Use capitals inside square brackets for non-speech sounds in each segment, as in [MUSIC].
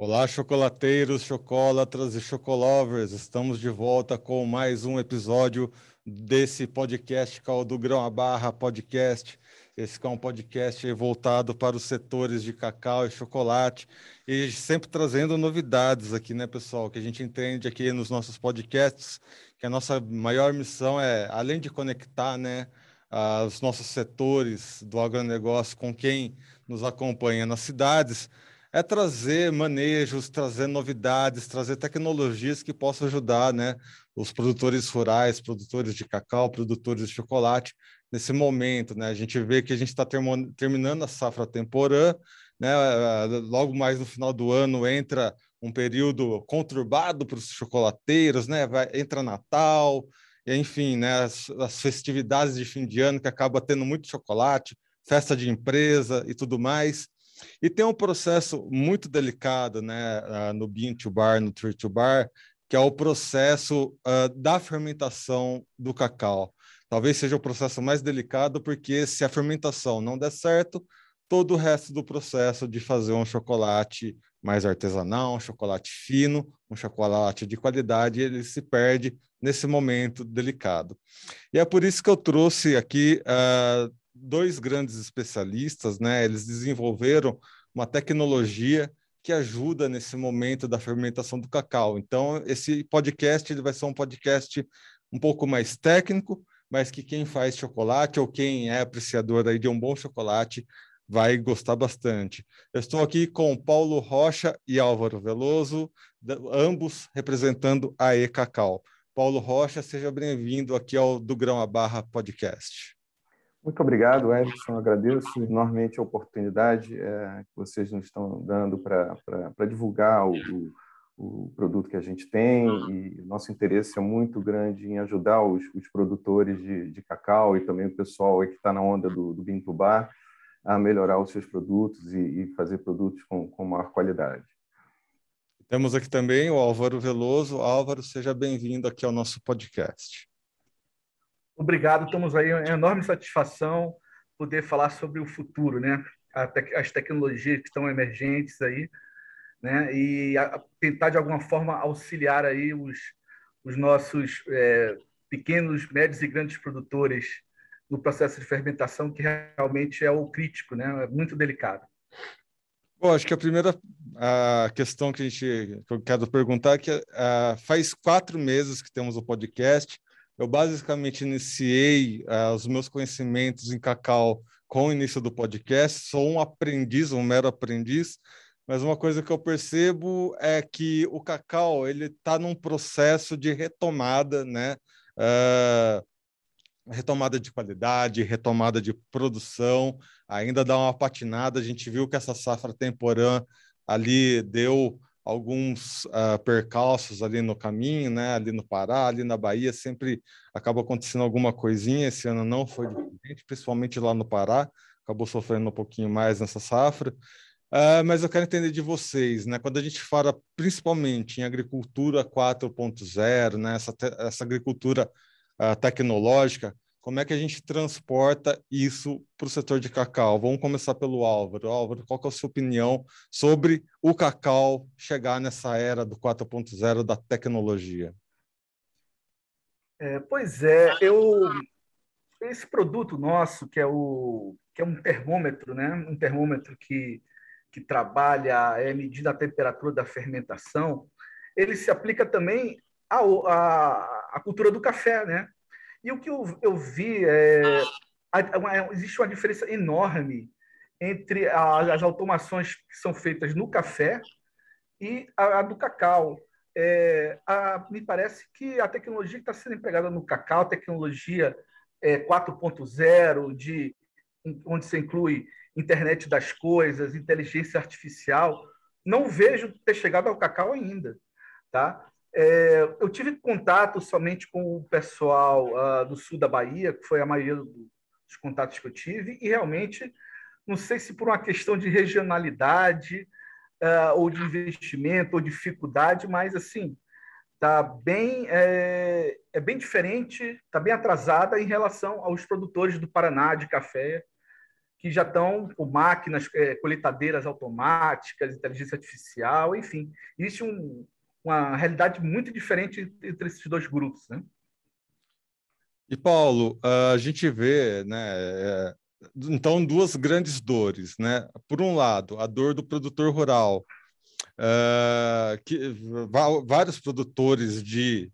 Olá, chocolateiros, chocolatras e chocolovers. Estamos de volta com mais um episódio desse podcast que é o do Grão a Barra Podcast. Esse é um podcast voltado para os setores de cacau e chocolate e sempre trazendo novidades aqui, né, pessoal? Que a gente entende aqui nos nossos podcasts que a nossa maior missão é, além de conectar, né, os nossos setores do agronegócio com quem nos acompanha nas cidades, é trazer manejos, trazer novidades, trazer tecnologias que possam ajudar né, os produtores rurais, produtores de cacau, produtores de chocolate nesse momento. Né? A gente vê que a gente está terminando a safra temporã, né? logo mais no final do ano entra um período conturbado para os chocolateiros, né? Vai, entra Natal, enfim, né? As, as festividades de fim de ano que acaba tendo muito chocolate, festa de empresa e tudo mais. E tem um processo muito delicado né, uh, no bean to bar, no tree to bar, que é o processo uh, da fermentação do cacau. Talvez seja o processo mais delicado, porque se a fermentação não der certo, todo o resto do processo de fazer um chocolate mais artesanal, um chocolate fino, um chocolate de qualidade, ele se perde nesse momento delicado. E é por isso que eu trouxe aqui uh, dois grandes especialistas, né? Eles desenvolveram uma tecnologia que ajuda nesse momento da fermentação do cacau. Então, esse podcast ele vai ser um podcast um pouco mais técnico, mas que quem faz chocolate ou quem é apreciador aí de um bom chocolate vai gostar bastante. Eu estou aqui com Paulo Rocha e Álvaro Veloso, ambos representando a E Cacau. Paulo Rocha, seja bem-vindo aqui ao Do Grão a Barra Podcast. Muito obrigado, Edson. Agradeço enormemente a oportunidade é, que vocês nos estão dando para divulgar o, o, o, produto que a gente tem e nosso interesse é muito grande em ajudar os, os produtores de, de, cacau e também o pessoal que está na onda do, do Bar a melhorar os seus produtos e, e fazer produtos com, com maior qualidade. Temos aqui também o Álvaro Veloso. Álvaro, seja bem-vindo aqui ao nosso podcast. Obrigado, estamos aí, é uma enorme satisfação poder falar sobre o futuro, né? As tecnologias que estão emergentes aí, né? E tentar de alguma forma auxiliar aí os, os nossos é, pequenos, médios e grandes produtores no processo de fermentação, que realmente é o crítico, né? É muito delicado. Bom, acho que a primeira a questão que a gente que eu quero perguntar é que uh, faz quatro meses que temos o podcast eu basicamente iniciei uh, os meus conhecimentos em cacau com o início do podcast. Sou um aprendiz, um mero aprendiz, mas uma coisa que eu percebo é que o cacau ele está num processo de retomada, né? Uh, retomada de qualidade, retomada de produção, ainda dá uma patinada. A gente viu que essa safra temporã ali deu alguns uh, percalços ali no caminho, né? Ali no Pará, ali na Bahia, sempre acaba acontecendo alguma coisinha. Esse ano não foi diferente, principalmente lá no Pará, acabou sofrendo um pouquinho mais nessa safra. Uh, mas eu quero entender de vocês, né? Quando a gente fala principalmente em agricultura 4.0, né? Essa, essa agricultura uh, tecnológica, como é que a gente transporta isso para o setor de cacau? Vamos começar pelo Álvaro. Álvaro, qual é a sua opinião sobre o cacau chegar nessa era do 4.0 da tecnologia? É, pois é, eu esse produto nosso que é o que é um termômetro, né? Um termômetro que que trabalha é medir a temperatura da fermentação. Ele se aplica também à, à, à cultura do café, né? E o que eu, eu vi é. Existe uma diferença enorme entre a, as automações que são feitas no café e a, do cacau. É, me parece que a tecnologia que está sendo empregada no cacau, tecnologia é, 4.0, de onde se inclui internet das coisas, inteligência artificial, não vejo ter chegado ao cacau ainda, tá? É, eu tive contato somente com o pessoal uh, do sul da Bahia, que foi a maioria dos contatos que eu tive, e realmente, não sei se por uma questão de regionalidade, uh, ou de investimento, ou dificuldade, mas assim, tá bem, é, é bem diferente, está bem atrasada em relação aos produtores do Paraná de café, que já estão com máquinas, é, automáticas, inteligência artificial, enfim. Existe um, uma realidade muito diferente entre esses dois grupos, né? E Paulo, a gente vê, né, é, então duas grandes dores, né? Por um lado, a dor do produtor rural, uh, que vários produtores de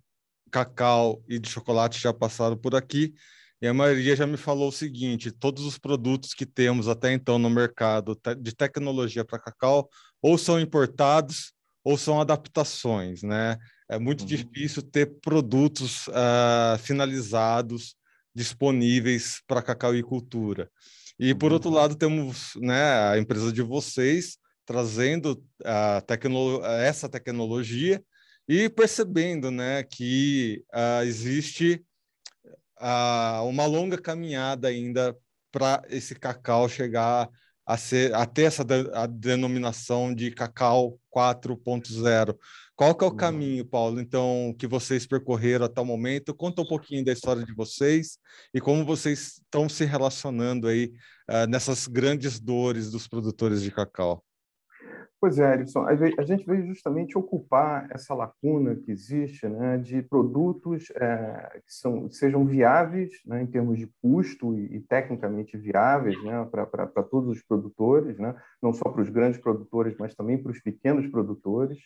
cacau e de chocolate já passaram por aqui e a maioria já me falou o seguinte: todos os produtos que temos até então no mercado de tecnologia para cacau ou são importados ou são adaptações, né? É muito uhum. difícil ter produtos uh, finalizados disponíveis para cacauicultura. E por outro uhum. lado temos, né, a empresa de vocês trazendo a tecno essa tecnologia e percebendo, né, que uh, existe uh, uma longa caminhada ainda para esse cacau chegar a, ser, a ter essa de, a denominação de cacau 4.0. Qual que é o caminho, Paulo, então, que vocês percorreram até o momento? Conta um pouquinho da história de vocês e como vocês estão se relacionando aí uh, nessas grandes dores dos produtores de cacau. Pois é, Erickson, a gente veio justamente ocupar essa lacuna que existe né, de produtos é, que, são, que sejam viáveis né, em termos de custo e, e tecnicamente viáveis né, para todos os produtores, né, não só para os grandes produtores, mas também para os pequenos produtores,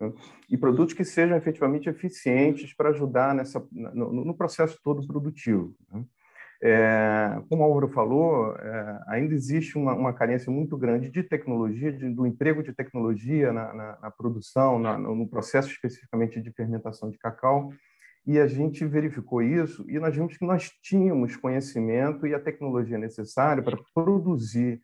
né, e produtos que sejam efetivamente eficientes para ajudar nessa, no, no processo todo produtivo. Né. É, como o Álvaro falou, é, ainda existe uma, uma, carência muito grande de tecnologia, de, do emprego de tecnologia na, na, na produção, na, no processo especificamente de fermentação de cacau, e a gente verificou isso e nós vimos que nós tínhamos conhecimento e a tecnologia necessária para produzir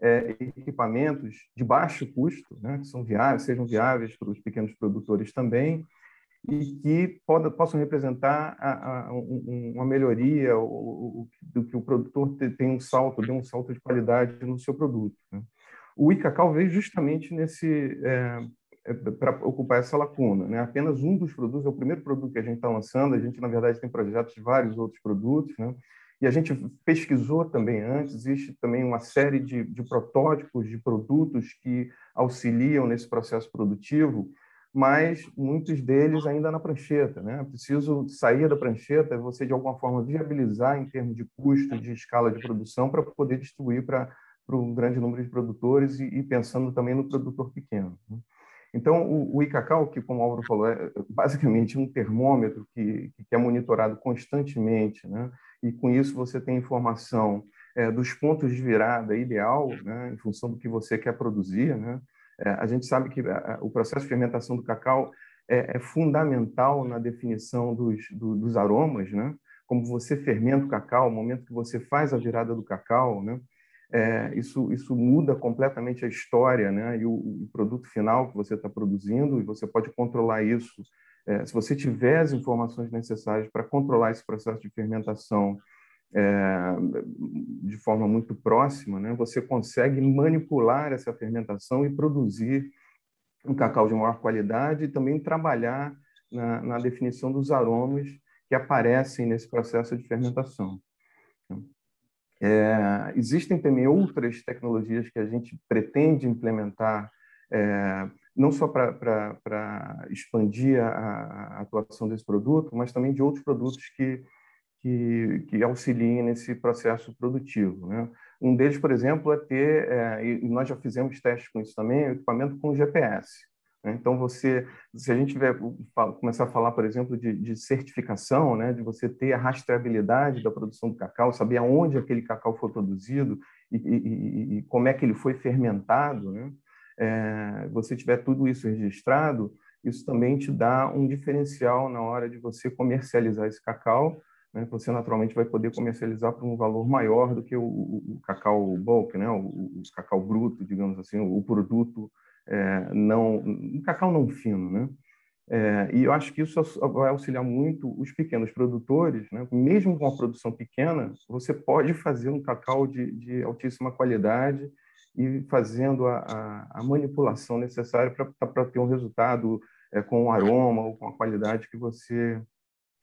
é, equipamentos de baixo custo, né, que são viáveis, sejam viáveis para os pequenos produtores também, e que possam representar a, a, uma melhoria do que o produtor tem um salto, dê um salto de qualidade no seu produto. Né? O Icacau veio justamente nesse é, é, para ocupar essa lacuna. Né? Apenas um dos produtos, é o primeiro produto que a gente está lançando, a gente, na verdade, tem projetos de vários outros produtos, né? e a gente pesquisou também antes, existe também uma série de, de protótipos de produtos que auxiliam nesse processo produtivo, mas muitos deles ainda na prancheta. Né? Preciso sair da prancheta, você de alguma forma viabilizar em termos de custo, de escala de produção, para poder distribuir para um grande número de produtores e, e, pensando também no produtor pequeno. Né? Então, o, o que, como o Álvaro falou, é basicamente um termômetro que, que é monitorado constantemente, né? e com isso você tem informação é, dos pontos de virada ideal, né? em função do que você quer produzir, né? É, a gente sabe que é, o processo de fermentação do cacau é, é fundamental na definição dos, do, dos aromas, né? Como você fermenta o cacau, o momento que você faz a virada do cacau, né? É, isso, isso muda completamente a história né? e o, o produto final que você está produzindo, e você pode controlar isso. É, se você tiver as informações necessárias para controlar esse processo de fermentação é, de forma muito próxima, né, você consegue manipular essa fermentação e produzir um cacau de maior qualidade e também trabalhar na, na definição dos aromas que aparecem nesse processo de fermentação. É, existem também outras tecnologias que a gente pretende implementar, é, não só para expandir a, a, atuação desse produto, mas também de outros produtos que que, que auxiliem nesse processo produtivo. Né? Um deles, por exemplo, é ter, é, e nós já fizemos testes com isso também, o equipamento com GPS. Né? Então, você, se a gente tiver, começar a falar, por exemplo, de, de certificação, né? de você ter a rastreabilidade da produção do cacau, saber aonde aquele cacau foi produzido e, e, e como é que ele foi fermentado, né? É, você tiver tudo isso registrado, isso também te dá um diferencial na hora de você comercializar esse cacau, né, você naturalmente vai poder comercializar por um valor maior do que o, o, cacau bulk, né, o, o, cacau bruto, digamos assim, o, produto é, não, um cacau não fino, né? É, e eu acho que isso vai auxiliar muito os pequenos produtores, né? mesmo com a produção pequena, você pode fazer um cacau de, de altíssima qualidade e fazendo a, a, a manipulação necessária para ter um resultado é, com o aroma ou com a qualidade que você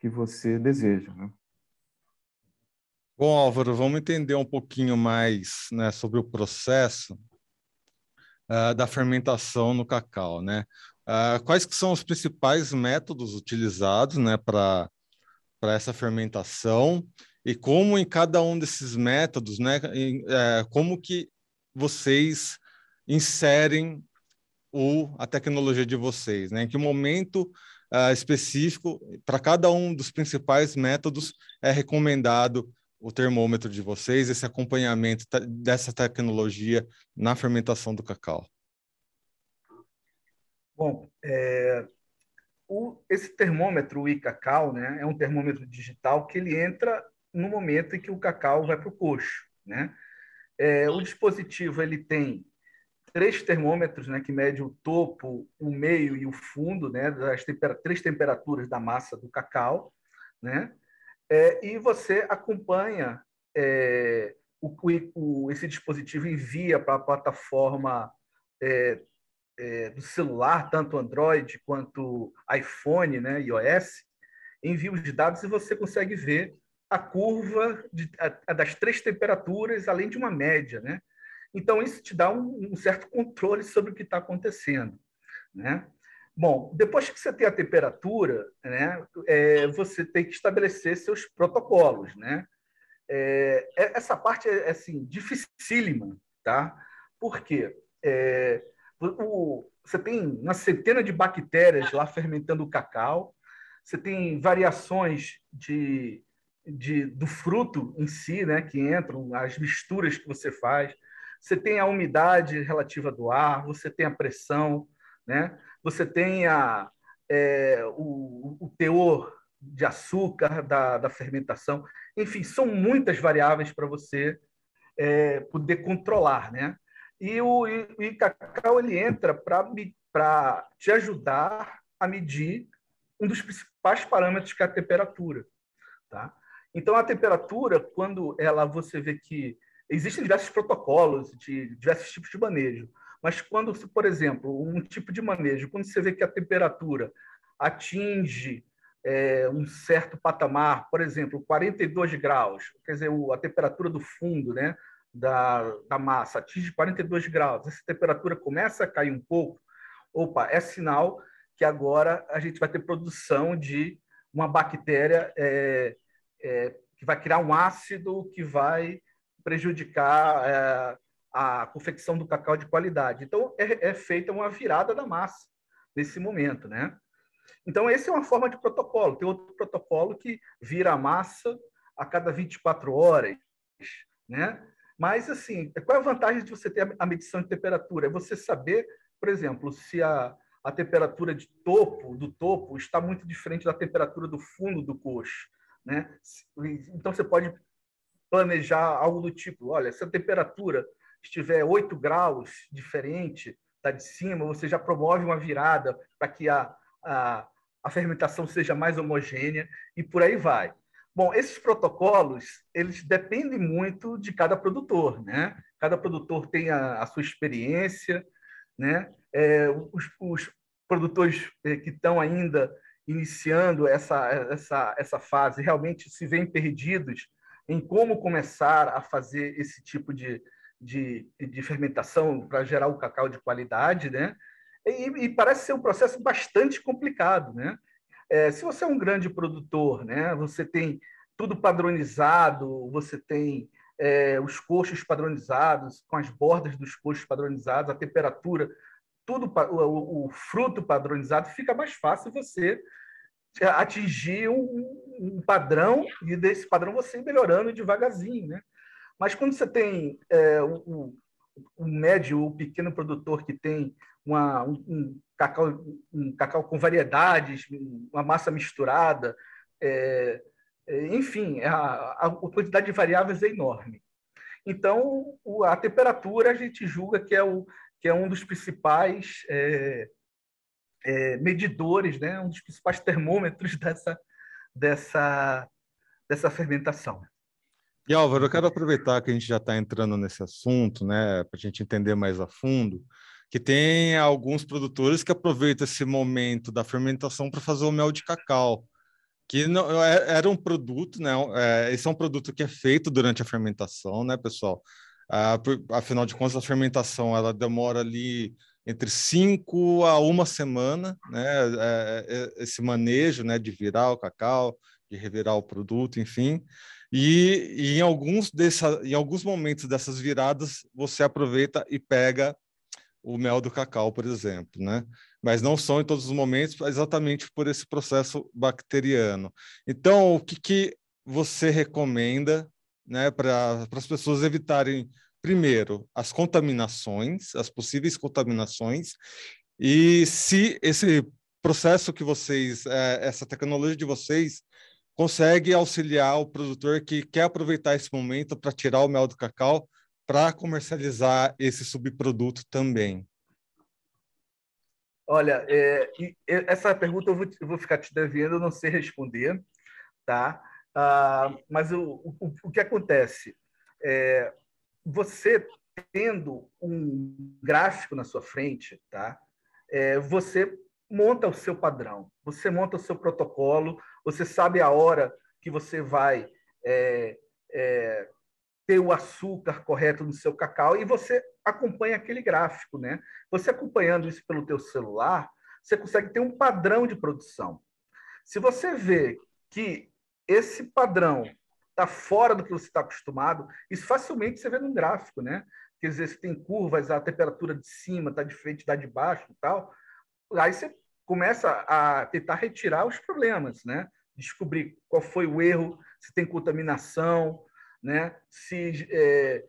que você deseja. Né? Bom, Álvaro, vamos entender um pouquinho mais né, sobre o processo uh, da fermentação no cacau, né? Uh, quais que são os principais métodos utilizados né, para essa fermentação e como em cada um desses métodos, né, em, é, como que vocês inserem o, a tecnologia de vocês, né? Em que momento uh, específico, para cada um dos principais métodos, é recomendado o termômetro de vocês, esse acompanhamento dessa tecnologia na fermentação do cacau? Bom, é, o, esse termômetro, o iCacau, né, é um termômetro digital que ele entra no momento em que o cacau vai para o coxo. Né? É, o dispositivo ele tem três termômetros né, que medem o topo, o meio e o fundo né, das três temperaturas da massa do cacau. Né? É, e você acompanha é, o, o, esse dispositivo envia para a plataforma é, é, do celular, tanto Android quanto iPhone, né, iOS, envia os dados e você consegue ver a curva de, a, a das três temperaturas, além de uma média, né? Então isso te dá um, um certo controle sobre o que está acontecendo, né? Bom, depois que você tem a temperatura, né, é, você tem que estabelecer seus protocolos, né? É, é essa parte é assim dificílima, tá? Por quê? É, o, você tem uma centena de bactérias lá fermentando o cacau, você tem variações de, de, do fruto em si, né, que entram, as misturas que você faz, você tem a umidade relativa do ar, você tem a pressão, né? Você tem a, é, o, o, teor de açúcar da, da, fermentação. Enfim, são muitas variáveis para você é, poder controlar. Né? E o, e, o cacau ele entra para te ajudar a medir um dos principais parâmetros que é a temperatura. Tá? Então, a temperatura, quando ela você vê que existem diversos protocolos de diversos tipos de manejo, mas quando, por exemplo, um tipo de manejo, quando você vê que a temperatura atinge é, um certo patamar, por exemplo, 42 graus, quer dizer, a temperatura do fundo, né, da, da massa atinge 42 graus, essa temperatura começa a cair um pouco, opa, é sinal que agora a gente vai ter produção de uma bactéria é, é, que vai criar um ácido que vai prejudicar é, a confecção do cacau de qualidade. Então, é, é, feita uma virada da massa nesse momento, né? Então, essa é uma forma de protocolo. Tem outro protocolo que vira a massa a cada 24 horas, né? Mas, assim, qual é a vantagem de você ter a medição de temperatura? É você saber, por exemplo, se a, a temperatura de topo, do topo, está muito diferente da temperatura do fundo do coxo. Né? Então, você pode planejar algo do tipo, olha, se a temperatura estiver 8 graus diferente da de cima, você já promove uma virada para que a, a, a fermentação seja mais homogênea e por aí vai. Bom, esses protocolos, eles dependem muito de cada produtor, né? Cada produtor tem a, a sua experiência, né? É, os, os, produtores é, que estão ainda iniciando essa, essa, essa fase realmente se veem perdidos em como começar a fazer esse tipo de, de, de fermentação para gerar o cacau de qualidade, né? E, e, parece ser um processo bastante complicado, né? É, se você é um grande produtor, né, você tem tudo padronizado, você tem é, os coxos padronizados, com as bordas dos coxos padronizados, a temperatura, tudo o, o, fruto padronizado, fica mais fácil você atingir um, um, padrão e desse padrão você ir melhorando devagarzinho, né? Mas quando você tem é, o, o médio ou pequeno produtor que tem uma, um, um, cacau, um cacau com variedades, uma massa misturada, é, é enfim, a, a quantidade de variáveis é enorme. Então, a temperatura a gente julga que é, o, que é um dos principais é, é, medidores, né? um dos principais termômetros dessa, dessa, dessa fermentação. E Álvaro, eu quero aproveitar que a gente já está entrando nesse assunto, né, para a gente entender mais a fundo, que tem alguns produtores que aproveitam esse momento da fermentação para fazer o mel de cacau, que não, é, era um produto, né? É, esse é um produto que é feito durante a fermentação, né, pessoal? Ah, afinal de contas, a fermentação ela demora ali entre cinco a uma semana, né? É, é, esse manejo, né, de virar o cacau, de revirar o produto, enfim. E, e em alguns dessa, em alguns momentos dessas viradas, você aproveita e pega o mel do cacau, por exemplo, né? Mas não são em todos os momentos, exatamente por esse processo bacteriano. Então, o que, que você recomenda, né, para as pessoas evitarem primeiro as contaminações, as possíveis contaminações, e se esse processo que vocês, é, essa tecnologia de vocês consegue auxiliar o produtor que quer aproveitar esse momento para tirar o mel do cacau para comercializar esse subproduto também? Olha, é, essa pergunta eu vou, eu vou, ficar te devendo, eu não sei responder, tá? Ah, mas o, o, o, que acontece? É, você tendo um gráfico na sua frente, tá? É, você monta o seu padrão, você monta o seu protocolo, você sabe a hora que você vai é, é, ter o açúcar correto no seu cacau e você acompanha aquele gráfico, né? Você acompanhando isso pelo teu celular, você consegue ter um padrão de produção. Se você vê que esse padrão está fora do que você está acostumado, isso facilmente você vê num gráfico, né? Quer dizer, se tem curvas, a temperatura de cima está de frente da de baixo e tal, aí você começa a tentar retirar os problemas, né? Descobrir qual foi o erro, se tem contaminação, né? Se é,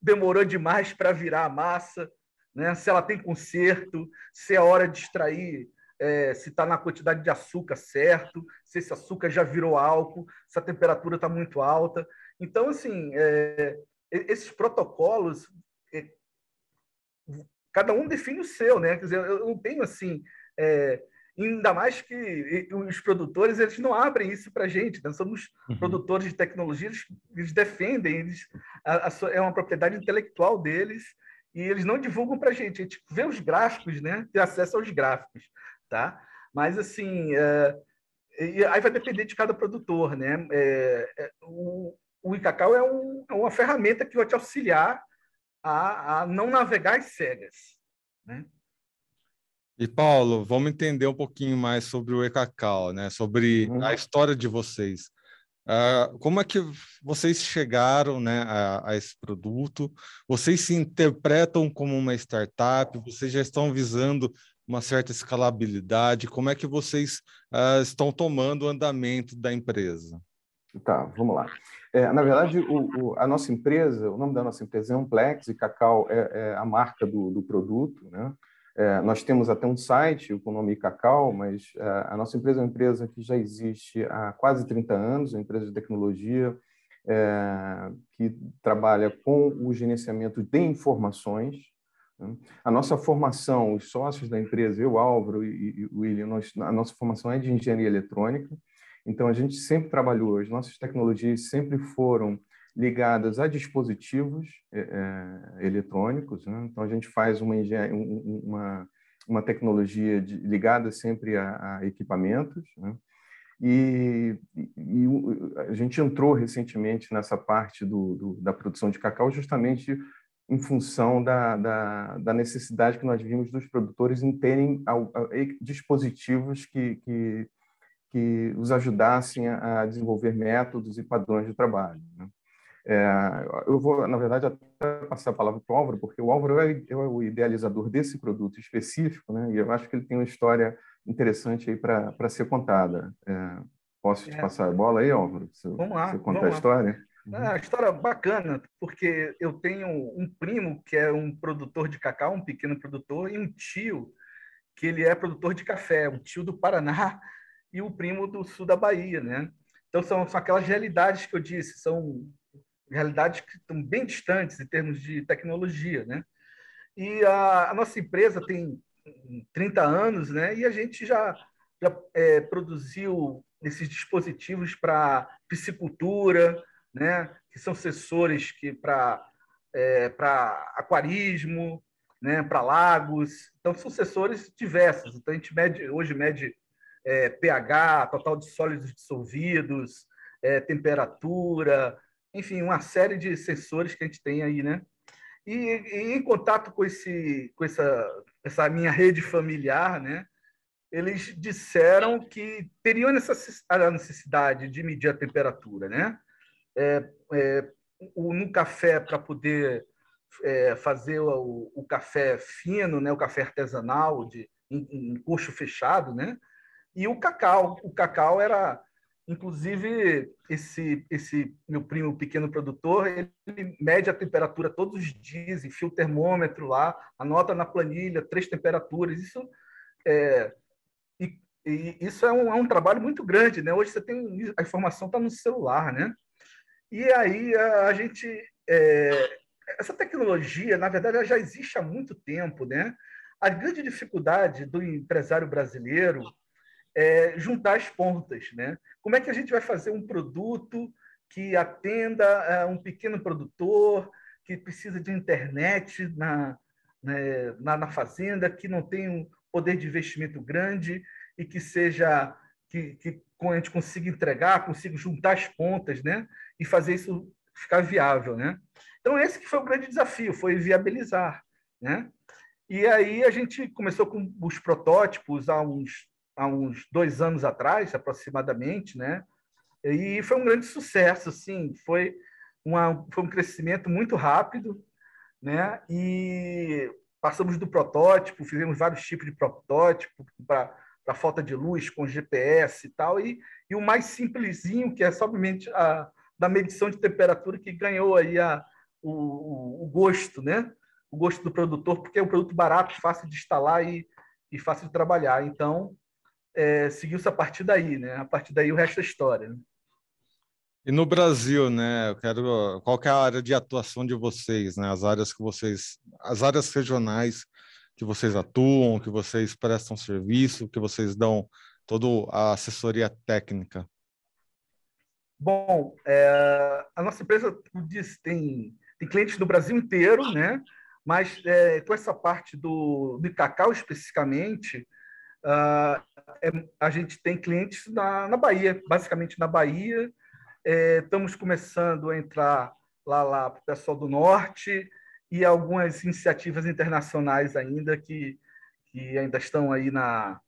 demorou demais para virar a massa, né? Se ela tem conserto, se é hora de extrair, é, se está na quantidade de açúcar certo, se esse açúcar já virou álcool, se a temperatura está muito alta. Então, assim, é, esses protocolos, é, cada um define o seu, né? Quer dizer, eu não tenho assim é, ainda mais que os produtores eles não abrem isso para a gente. Nós né? somos uhum. produtores de tecnologia, eles, eles defendem, eles, a, a, é uma propriedade intelectual deles e eles não divulgam para a gente. A gente vê os gráficos, né? Tem acesso aos gráficos, tá? Mas assim, é, e aí vai depender de cada produtor, né? É, é, o, o Icacau é, um, é, uma ferramenta que vai te auxiliar a, a não navegar às cegas, né? E Paulo, vamos entender um pouquinho mais sobre o Ecacau, né? Sobre uhum. a história de vocês. Uh, como é que vocês chegaram né, a, a, esse produto? Vocês se interpretam como uma startup? Vocês já estão visando uma certa escalabilidade? Como é que vocês uh, estão tomando o andamento da empresa? Tá, vamos lá. É, na verdade, o, o, a nossa empresa, o nome da nossa empresa é Amplex e Cacau é, é a marca do, do produto, né? É, nós temos até um site com o nome Cacau, mas é, a nossa empresa é uma empresa que já existe há quase 30 anos, uma empresa de tecnologia é, que trabalha com o gerenciamento de informações. Né? A nossa formação, os sócios da empresa, eu, Álvaro e, o William, nós, a nossa formação é de engenharia eletrônica, então a gente sempre trabalhou, as nossas tecnologias sempre foram ligadas a dispositivos é, é, eletrônicos. Né? Então, a gente faz uma, uma, uma tecnologia de, ligada sempre a, a equipamentos. Né? E, e, a gente entrou recentemente nessa parte do, do, da produção de cacau justamente em função da, da, da, necessidade que nós vimos dos produtores em terem dispositivos que, que, que os ajudassem a desenvolver métodos e padrões de trabalho. Né? É, eu vou, na verdade, até passar a palavra para o Álvaro, porque o Álvaro é, é, o idealizador desse produto específico, né? e eu acho que ele tem uma história interessante aí para ser contada. É, posso te é. passar a bola aí, Álvaro? Você, vamos lá. Você contar a história? Uhum. É, a história bacana, porque eu tenho um primo que é um produtor de cacau, um pequeno produtor, e um tio que ele é produtor de café, um tio do Paraná [LAUGHS] e o primo do sul da Bahia, né? Então são, são aquelas realidades que eu disse, são realidades que estão bem distantes em termos de tecnologia, né? E a, a nossa empresa tem 30 anos, né? E a gente já, já é, produziu esses dispositivos para piscicultura, né? Que são sensores que para é, para aquarismo, né? Para lagos. Então são sensores diversos. Então a gente mede hoje mede é, pH, total de sólidos dissolvidos, é, temperatura, enfim, uma série de sensores que a gente tem aí, né? E, e em contato com, esse, com essa, essa minha rede familiar, né? Eles disseram que teriam a necessidade de medir a temperatura, né? É, é, o, no café para poder é, fazer o, o, café fino, né? O café artesanal de em, em coxo fechado, né? E o cacau, o cacau era Inclusive, esse, esse meu primo pequeno produtor, ele mede a temperatura todos os dias, enfia o termômetro lá, anota na planilha três temperaturas. Isso é, e, e isso é um, é um, trabalho muito grande, né? Hoje você tem a informação está no celular, né? E aí a, a gente é, essa tecnologia, na verdade, já existe há muito tempo, né? A grande dificuldade do empresário brasileiro é, juntar as pontas. Né? Como é que a gente vai fazer um produto que atenda a um pequeno produtor que precisa de internet na, né, na, na, fazenda, que não tem um poder de investimento grande e que seja que, que a gente consiga entregar, consiga juntar as pontas, né? E fazer isso ficar viável, né? Então esse que foi o grande desafio, foi viabilizar, né? E aí a gente começou com os protótipos há uns há uns dois anos atrás, aproximadamente, né? E foi um grande sucesso, assim, foi, uma, foi um crescimento muito rápido, né? E passamos do protótipo, fizemos vários tipos de protótipo para a falta de luz com GPS e tal, e, e o mais simplesinho, que é somente a da medição de temperatura, que ganhou aí a, o, o, gosto, né? O gosto do produtor, porque é um produto barato, fácil de instalar e, e fácil de trabalhar. Então, é, seguiu-se a partir daí, né? A partir daí o resto é história. Né? E no Brasil, né? Eu quero qual que é a área de atuação de vocês, né? As áreas que vocês, as áreas regionais que vocês atuam, que vocês prestam serviço, que vocês dão toda a assessoria técnica. Bom, é, a nossa empresa tem, tem clientes no Brasil inteiro, né? Mas é, com essa parte do, do cacau especificamente, Uh, é, a gente tem clientes na, na Bahia, basicamente na Bahia. É, estamos começando a entrar lá, lá para o pessoal do Norte e algumas iniciativas internacionais ainda que, que ainda estão aí na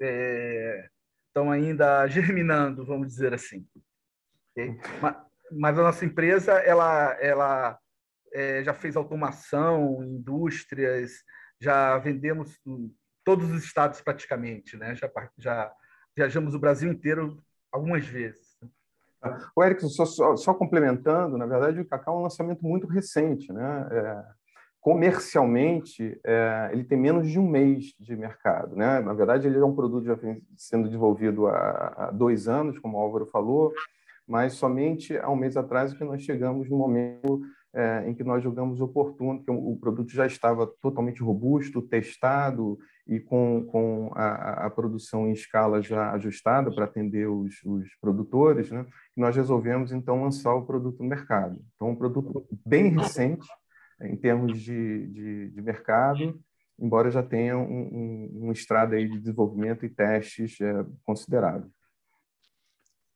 é, estão ainda [LAUGHS] germinando, vamos dizer assim. Okay? Mas, mas, a nossa empresa ela, ela é, já fez automação, indústrias, já vendemos todos os estados praticamente, né? Já, já viajamos o Brasil inteiro algumas vezes. O Erickson, só, só, só, complementando, na verdade, o Cacau é um lançamento muito recente, né? É, comercialmente, é, ele tem menos de um mês de mercado, né? Na verdade, ele é um produto já vem sendo desenvolvido há, há dois anos, como o Álvaro falou, mas somente há um mês atrás que nós chegamos no momento é, em que nós julgamos oportuno, que o, produto já estava totalmente robusto, testado e com, com a, a produção em escala já ajustada para atender os, os produtores, né? nós resolvemos então lançar o produto no mercado. Então, um produto bem recente em termos de, de, de mercado, embora já tenha um, um, um estrada aí de desenvolvimento e testes é, considerável.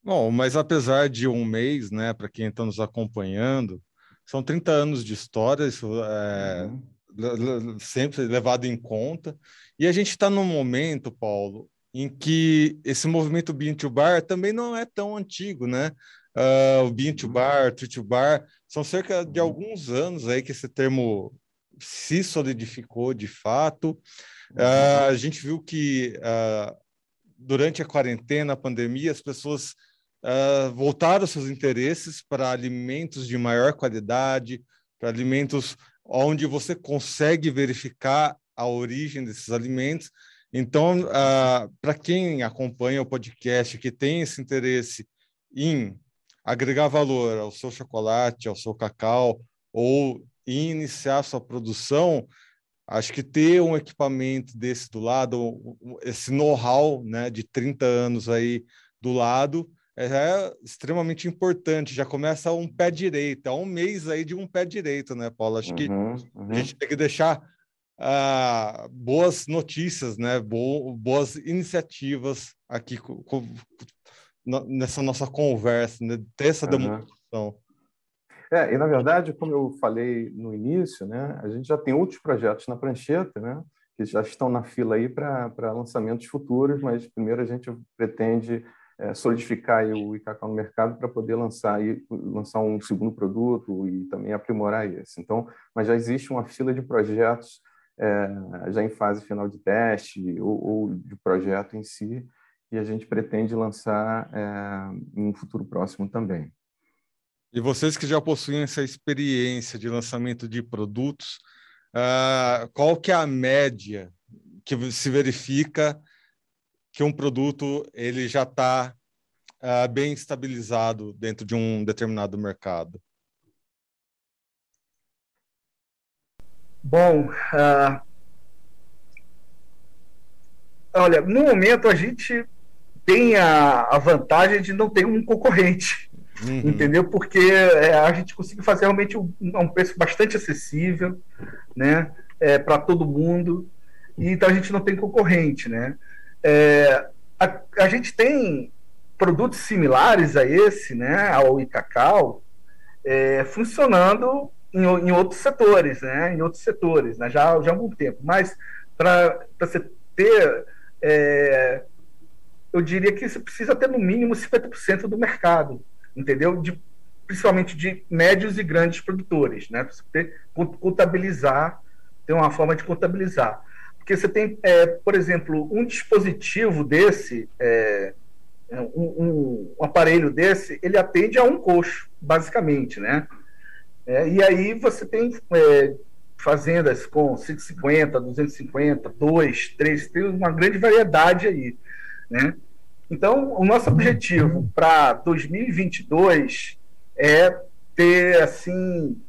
Bom, mas apesar de um mês, né, para quem está nos acompanhando, são 30 anos de história, isso é uhum. sempre levado em conta. E a gente está num momento, Paulo, em que esse movimento Bean to Bar também não é tão antigo, né? Uh, o Bean to uhum. Bar, Treat to Bar, são cerca de uhum. alguns anos aí que esse termo se solidificou de fato. Uh, a gente viu que uh, durante a quarentena, a pandemia, as pessoas uh, voltar os seus interesses para alimentos de maior qualidade, para alimentos onde você consegue verificar a origem desses alimentos. Então, uh, para quem acompanha o podcast, que tem esse interesse em agregar valor ao seu chocolate, ao seu cacau, ou iniciar sua produção, acho que ter um equipamento desse do lado, esse know-how né, de 30 anos aí do lado, é extremamente importante. Já começa um pé direito, há um mês aí de um pé direito, né, Paulo? Acho que uhum, uhum. a gente tem que deixar uh, boas notícias, né? Bo boas iniciativas aqui com, com, nessa nossa conversa, né? ter essa demonstração. É, e na verdade, como eu falei no início, né, a gente já tem outros projetos na prancheta, né, que já estão na fila aí para lançamentos futuros, mas primeiro a gente pretende é, solidificar o IKK no mercado para poder lançar, lançar um segundo produto e também aprimorar esse. Então, mas já existe uma fila de projetos é, já em fase final de teste ou, ou, de projeto em si, e a gente pretende lançar é, em um futuro próximo também. E vocês que já possuem essa experiência de lançamento de produtos, uh, qual que é a média que se verifica que um produto ele já está uh, ah, bem estabilizado dentro de um determinado mercado? Bom, uh, olha, no momento a gente tem a, a vantagem de não ter um concorrente, uhum. entendeu? Porque é, a gente consegue fazer realmente um, um preço bastante acessível, né, é, para todo mundo. E então a gente não tem concorrente, né? É, a, a gente tem produtos similares a esse, né, ao Icacau, é, funcionando em, em, outros setores, né, em outros setores, né, já, já há algum tempo. Mas para você ter, é, eu diria que você precisa ter no mínimo 50% do mercado, entendeu? De, principalmente de médios e grandes produtores, né, para você ter, contabilizar, ter uma forma de contabilizar. Porque você tem, é, por exemplo, um dispositivo desse, é, é, um, um, aparelho desse, ele atende a um coxo, basicamente, né? É, e aí você tem é, fazendas com 150, 250, 2, 3, tem uma grande variedade aí, né? Então, o nosso objetivo para 2022 é ter, assim,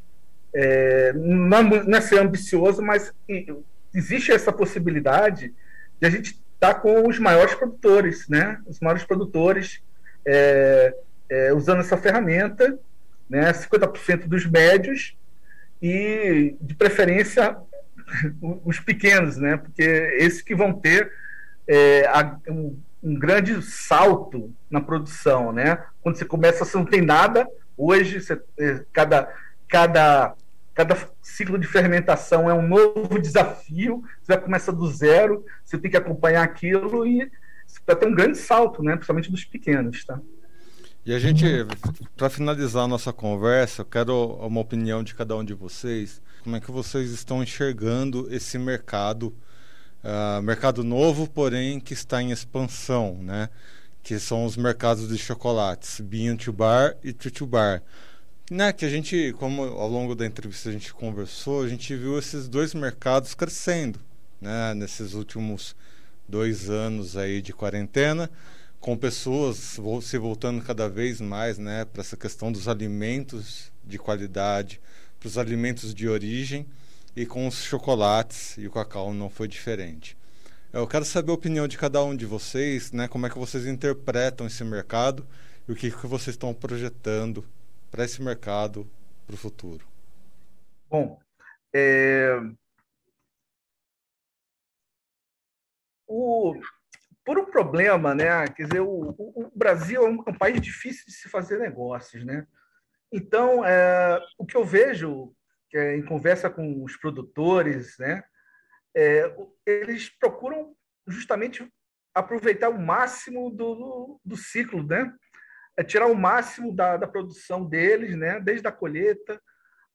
é, não, não é ser ambicioso, mas existe essa possibilidade de a gente está com os maiores produtores, né? Os maiores produtores é, é, usando essa ferramenta, né? 50% dos médios e, de preferência, [LAUGHS] os pequenos, né? Porque esses que vão ter é, a, um, um, grande salto na produção, né? Quando você começa, você não tem nada. Hoje, você, é, cada, cada Cada ciclo de fermentação é um novo desafio. Você vai começar do zero, você tem que acompanhar aquilo e vai ter um grande salto, né? principalmente dos pequenos. Tá? E a gente, para finalizar a nossa conversa, eu quero uma opinião de cada um de vocês. Como é que vocês estão enxergando esse mercado, uh, mercado novo, porém que está em expansão, né? Que são os mercados de chocolates, bean to bar e to bar. Né, que a gente, como ao longo da entrevista a gente conversou, a gente viu esses dois mercados crescendo, né, nesses últimos dois anos aí de quarentena, com pessoas se voltando cada vez mais, né, para essa questão dos alimentos de qualidade, para os alimentos de origem e com os chocolates e o cacau não foi diferente. Eu quero saber a opinião de cada um de vocês, né, como é que vocês interpretam esse mercado e o que, que vocês estão projetando para esse mercado para o futuro? Bom, é... o... por um problema, né? Quer dizer, o, o Brasil é um, é um, país difícil de se fazer negócios, né? Então, é... o que eu vejo é, em conversa com os produtores, né? É, eles procuram justamente aproveitar o máximo do, do ciclo, né? É tirar o máximo da, da produção deles, né? desde a colheita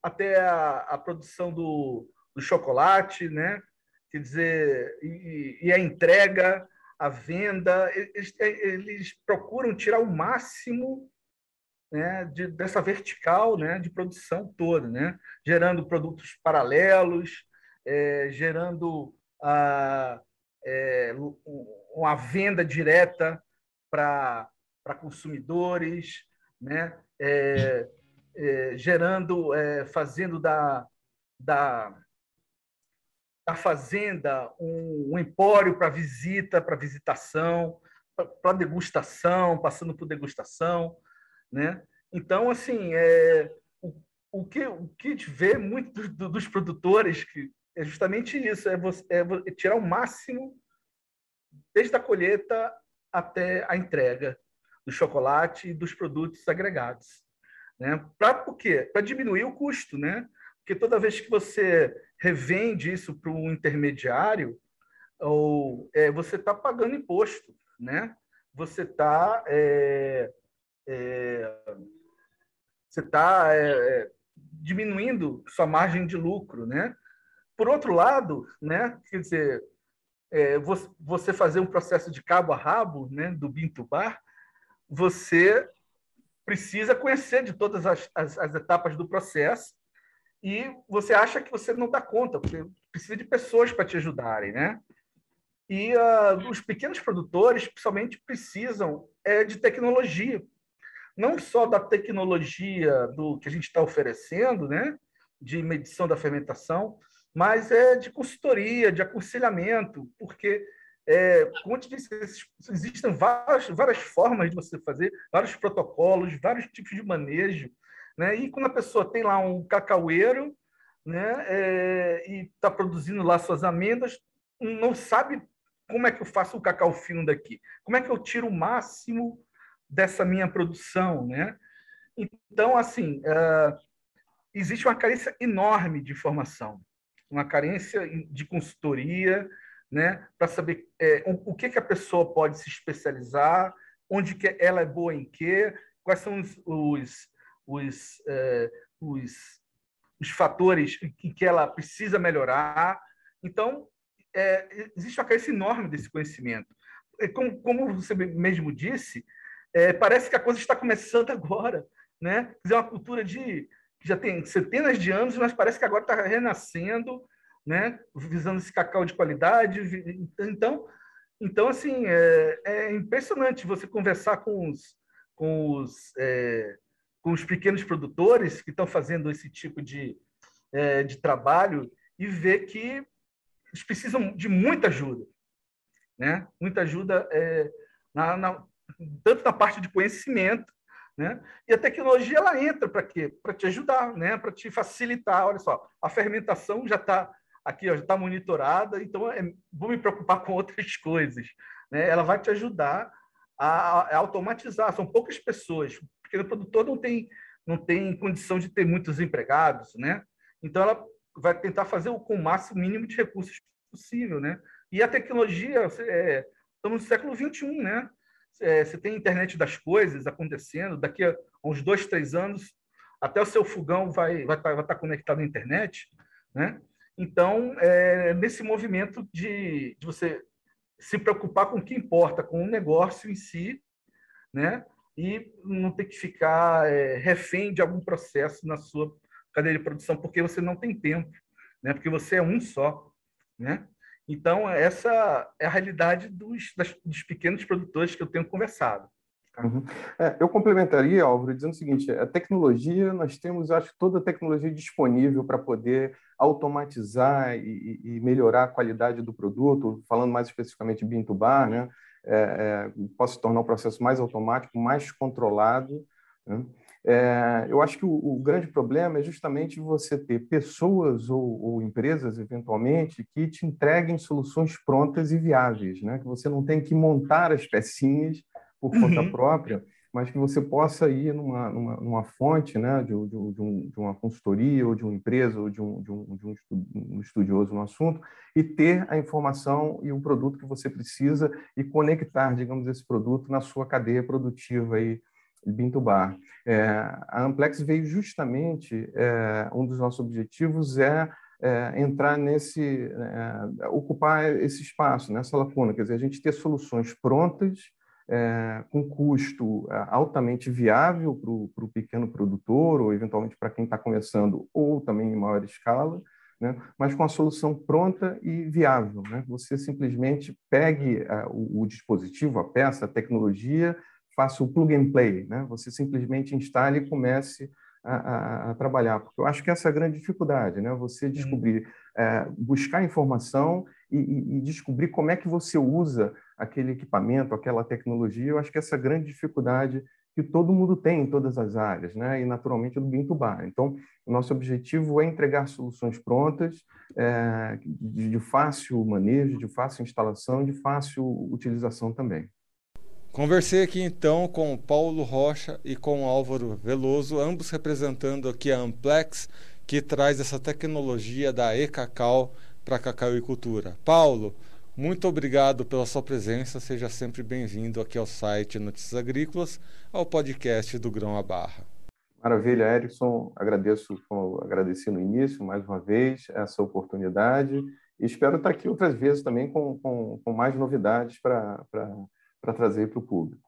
até a, a produção do, do, chocolate, né? quer dizer, e, e, a entrega, a venda, eles, eles procuram tirar o máximo né, de, dessa vertical né, de produção toda, né? gerando produtos paralelos, é, gerando a, é, uma venda direta para para consumidores, né? É, é, gerando, é, fazendo da, da, da fazenda um, um empório para visita, para visitação, para degustação, passando por degustação, né? Então, assim, é, o, o, que, o que a gente vê muito dos, dos produtores que é justamente isso, é, você, é tirar o máximo desde a colheita até a entrega do chocolate e dos produtos agregados. Né? Para quê? Para diminuir o custo, né? Porque toda vez que você revende isso para um intermediário, ou é, você está pagando imposto, né? Você está é, é, você está é, é, diminuindo sua margem de lucro, né? Por outro lado, né? Quer dizer, é, você fazer um processo de cabo a rabo, né? Do Bintubar, você precisa conhecer de todas as, as, as etapas do processo e você acha que você não dá conta, porque precisa de pessoas para te ajudarem, né? E uh, os pequenos produtores, principalmente, precisam é, de tecnologia. Não só da tecnologia do que a gente está oferecendo, né? De medição da fermentação, mas é de consultoria, de aconselhamento, porque é, como eu te disse, existem várias, várias formas de você fazer, vários protocolos, vários tipos de manejo. Né? E quando a pessoa tem lá um cacaueiro né, é, e está produzindo lá suas amêndoas, não sabe como é que eu faço o cacau fino daqui, como é que eu tiro o máximo dessa minha produção. Né? Então, assim, é, existe uma carência enorme de informação, uma carência de consultoria, né, para saber é, o, o, que, que a pessoa pode se especializar, onde que ela é boa em quê, quais são os, os, os, é, os, os fatores em que ela precisa melhorar. Então, é, existe uma carência enorme desse conhecimento. Como, como você mesmo disse, é, parece que a coisa está começando agora. Né? É uma cultura de que já tem centenas de anos, mas parece que agora está renascendo né? visando esse cacau de qualidade. Então, então assim, é, é impressionante você conversar com os, com os, é, com os pequenos produtores que estão fazendo esse tipo de, é, de trabalho e ver que eles precisam de muita ajuda, né? Muita ajuda é, na, na, tanto na parte de conhecimento, né? E a tecnologia ela entra para quê? Para te ajudar, né? Para te facilitar. Olha só, a fermentação já está aqui ó, já está monitorada, então é, vou me preocupar com outras [LAUGHS] coisas. Né? Ela vai te ajudar a, a, automatizar. São poucas pessoas, porque o produtor não tem, não tem condição de ter muitos empregados, né? Então ela vai tentar fazer com o máximo mínimo de recursos possível, né? E a tecnologia, é, estamos no século 21, né? É, você tem a internet das coisas acontecendo, daqui a uns dois, três anos, até o seu fogão vai, vai, vai estar conectado à internet, né? Então, é, nesse movimento de, de, você se preocupar com o que importa, com o negócio em si, né? e não ter que ficar é, refém de algum processo na sua cadeia de produção, porque você não tem tempo, né? porque você é um só. Né? Então, essa é a realidade dos, das, dos pequenos produtores que eu tenho conversado. Uhum. É, eu complementaria, Álvaro, dizendo o seguinte: a tecnologia, nós temos, acho toda a tecnologia disponível para poder automatizar e, e, melhorar a qualidade do produto, falando mais especificamente de to bar, né? É, é, posso tornar o processo mais automático, mais controlado. Né? É, eu acho que o, o, grande problema é justamente você ter pessoas ou, ou, empresas, eventualmente, que te entreguem soluções prontas e viáveis, né? que você não tem que montar as pecinhas por conta uhum. própria, mas que você possa ir numa, numa, numa fonte né, de, de, de, um, de, uma consultoria ou de uma empresa ou de um, de, um, de um estudioso no assunto e ter a informação e o produto que você precisa e conectar, digamos, esse produto na sua cadeia produtiva aí, Bintubar. É, a Amplex veio justamente, é, um dos nossos objetivos é, é entrar nesse, é, ocupar esse espaço, nessa lacuna, quer dizer, a gente ter soluções prontas, é, com custo é, altamente viável para o pequeno produtor, ou eventualmente para quem está começando, ou também em maior escala, né? mas com a solução pronta e viável. Né? Você simplesmente pegue é, o, o, dispositivo, a peça, a tecnologia, faça o plug and play, né? você simplesmente instale e comece a, a, a, trabalhar, porque eu acho que essa é a grande dificuldade, né? Você descobrir, é, buscar informação e, e, e, descobrir como é que você usa aquele equipamento, aquela tecnologia. Eu acho que essa é grande dificuldade que todo mundo tem em todas as áreas, né? e naturalmente do Bintubá. Então, nosso objetivo é entregar soluções prontas, é, de, de fácil manejo, de fácil instalação de fácil utilização também. Conversei aqui então com o Paulo Rocha e com o Álvaro Veloso, ambos representando aqui a Amplex, que traz essa tecnologia da e-cacau para a cacauicultura. Paulo, muito obrigado pela sua presença. Seja sempre bem-vindo aqui ao site Notícias Agrícolas, ao podcast do Grão à Barra. Maravilha, Erickson. Agradeço, como agradeci no início, mais uma vez, essa oportunidade. E espero estar aqui outras vezes também com, com, com mais novidades para trazer para o público.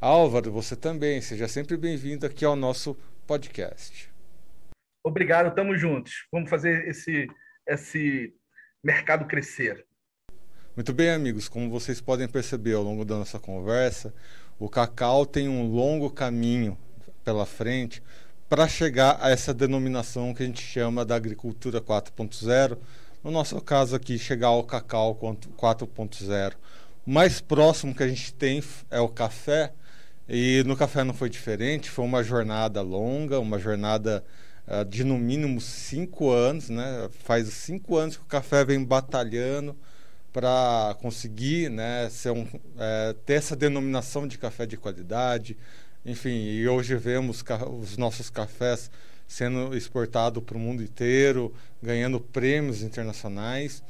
Álvaro, você também. Seja sempre bem-vindo aqui ao nosso podcast. Obrigado, estamos juntos. Vamos fazer esse, esse mercado crescer. Muito bem, amigos, como vocês podem perceber ao longo da nossa conversa, o cacau tem um longo caminho pela frente para chegar a essa denominação que a gente chama da agricultura 4.0. No nosso caso aqui, chegar ao cacau 4.0. O mais próximo que a gente tem é o café, e no café não foi diferente, foi uma jornada longa, uma jornada uh, de no mínimo cinco anos, né? Faz cinco anos que o café vem batalhando para conseguir né, ser um, é, ter essa denominação de café de qualidade. Enfim, e hoje vemos os nossos cafés sendo exportados para o mundo inteiro, ganhando prêmios internacionais.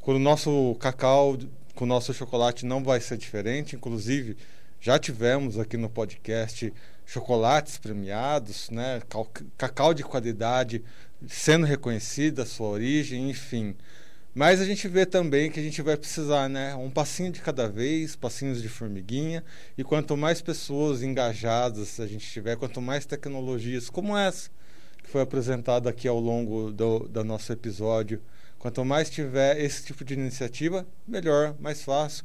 Com o nosso cacau, com o nosso chocolate não vai ser diferente. Inclusive, já tivemos aqui no podcast chocolates premiados, né? cacau de qualidade sendo reconhecida, sua origem, enfim. Mas a gente vê também que a gente vai precisar, né? Um passinho de cada vez, passinhos de formiguinha. E quanto mais pessoas engajadas a gente tiver, quanto mais tecnologias como essa, que foi apresentada aqui ao longo do, do nosso episódio, quanto mais tiver esse tipo de iniciativa, melhor, mais fácil.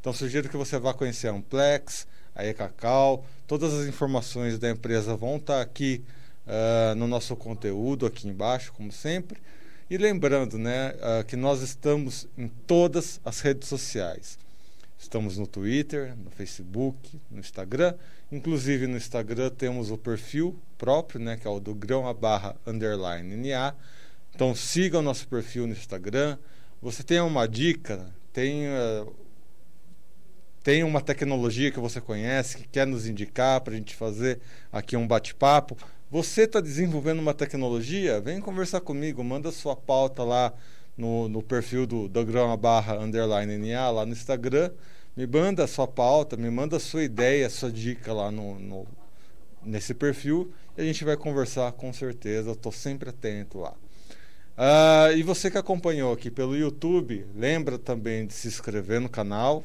Então sugiro que você vá conhecer a Amplex, a Ecacau, todas as informações da empresa vão estar aqui uh, no nosso conteúdo, aqui embaixo, como sempre. E lembrando né, uh, que nós estamos em todas as redes sociais. Estamos no Twitter, no Facebook, no Instagram. Inclusive no Instagram temos o perfil próprio, né, que é o do grão a barra underline NA. Então siga o nosso perfil no Instagram. Você tem uma dica, tem, uh, tem uma tecnologia que você conhece, que quer nos indicar para a gente fazer aqui um bate-papo, você está desenvolvendo uma tecnologia? Vem conversar comigo, manda sua pauta lá no, no perfil do, do grama barra underline NA, lá no Instagram. Me manda sua pauta, me manda sua ideia, sua dica lá no, no nesse perfil e a gente vai conversar com certeza. Estou sempre atento lá. Uh, e você que acompanhou aqui pelo YouTube, lembra também de se inscrever no canal,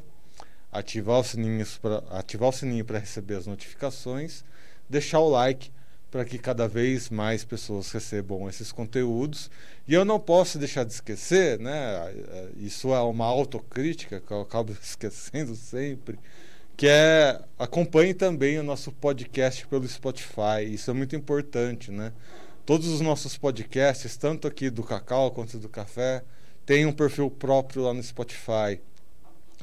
ativar o sininho para receber as notificações, deixar o like para que cada vez mais pessoas recebam esses conteúdos. E eu não posso deixar de esquecer, né? Isso é uma autocrítica que eu acabo [LAUGHS] esquecendo sempre, que é acompanhe também o nosso podcast pelo Spotify. Isso é muito importante, né? Todos os nossos podcasts, tanto aqui do Cacau quanto do Café, têm um perfil próprio lá no Spotify.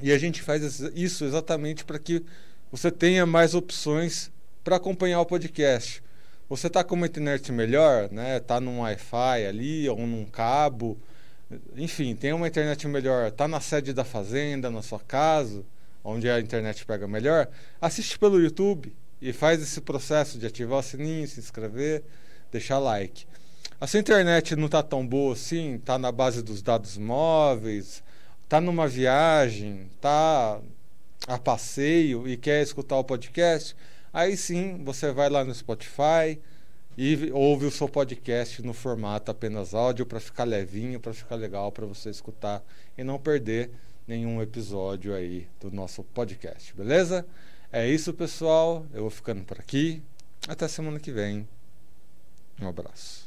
E a gente faz isso exatamente para que você tenha mais opções para acompanhar o podcast você está com uma internet melhor, né? Tá num Wi-Fi ali ou num cabo, enfim, tem uma internet melhor, tá na sede da fazenda, na sua casa, onde a internet pega melhor, assiste pelo YouTube e faz esse processo de ativar o sininho, se inscrever, deixar like. A sua internet não está tão boa assim, está na base dos dados móveis, está numa viagem, está a passeio e quer escutar o podcast, Aí sim, você vai lá no Spotify e ouve o seu podcast no formato apenas áudio para ficar levinho, para ficar legal para você escutar e não perder nenhum episódio aí do nosso podcast, beleza? É isso, pessoal. Eu vou ficando por aqui. Até semana que vem. Um abraço.